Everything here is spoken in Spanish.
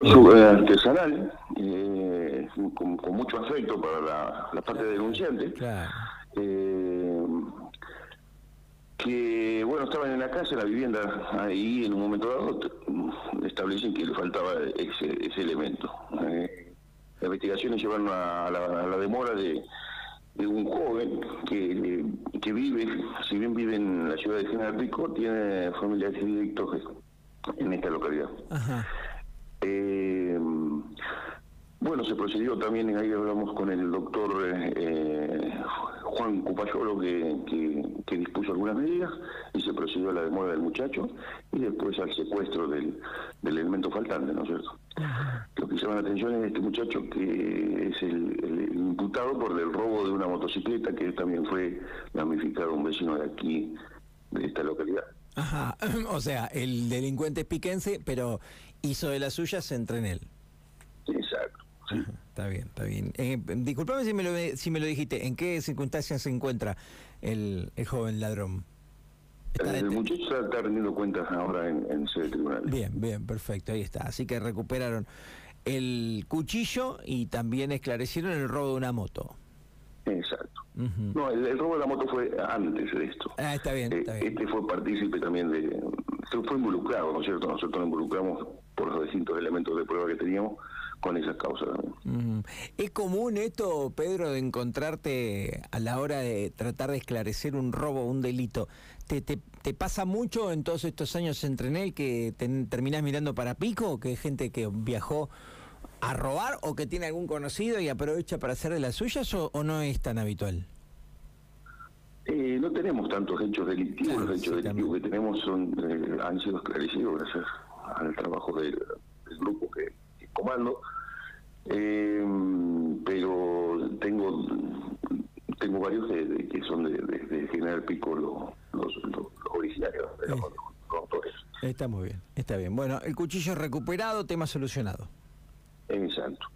Eh, artesanal, eh, con, con mucho afecto para la, la parte denunciante, Claro. eh, que bueno, estaban en la casa, en la vivienda, ahí en un momento dado establecen que le faltaba ese, ese elemento. Eh, las investigaciones llevaron a la, a la demora de, de un joven que, que vive, si bien vive en la ciudad de General Pico, tiene familiares directos en esta localidad. Ajá. Bueno, se procedió también, ahí hablamos con el doctor eh, Juan Cupayolo, que, que, que dispuso algunas medidas, y se procedió a la demora del muchacho y después al secuestro del, del elemento faltante, ¿no es cierto? Lo que llama la atención es este muchacho que es el, el imputado por el robo de una motocicleta que también fue damnificado un vecino de aquí, de esta localidad. Ajá. O sea, el delincuente es piquense, pero hizo de las suyas entre en él. Sí. Está bien, está bien. Eh, disculpame si me, lo, si me lo dijiste. ¿En qué circunstancias se encuentra el, el joven ladrón? Está El muchacho está, rendiendo cuentas ahora en, en sede tribunal. Bien, bien, perfecto, ahí está. Así que recuperaron el cuchillo y también esclarecieron el robo de una moto. Exacto. Ujú. No, el, el robo de la moto fue antes de esto. Ah, está bien, Eh, está bien. Este fue partícipe también de... Fue involucrado, ¿no es cierto? Nosotros nos involucramos por los distintos elementos de prueba que teníamos con esas causas. ¿Es común esto, Pedro, de encontrarte a la hora de tratar de esclarecer un robo, un delito? ¿Te, te, te pasa mucho en todos estos años entre en él que te, terminás mirando para pico? ¿Que hay gente que viajó a robar o que tiene algún conocido y aprovecha para hacer de las suyas o, o no es tan habitual? Eh, no tenemos tantos hechos delictivos, Claro, los hechos sí, delictivos también. que tenemos son eh, han sido esclarecidos gracias al trabajo que, Eh, pero tengo tengo varios de, de- que son de, de- General Pico los, los, los- originarios, Sí. los, los autores. Está muy bien, está bien. Bueno, el cuchillo recuperado, tema solucionado. Exacto.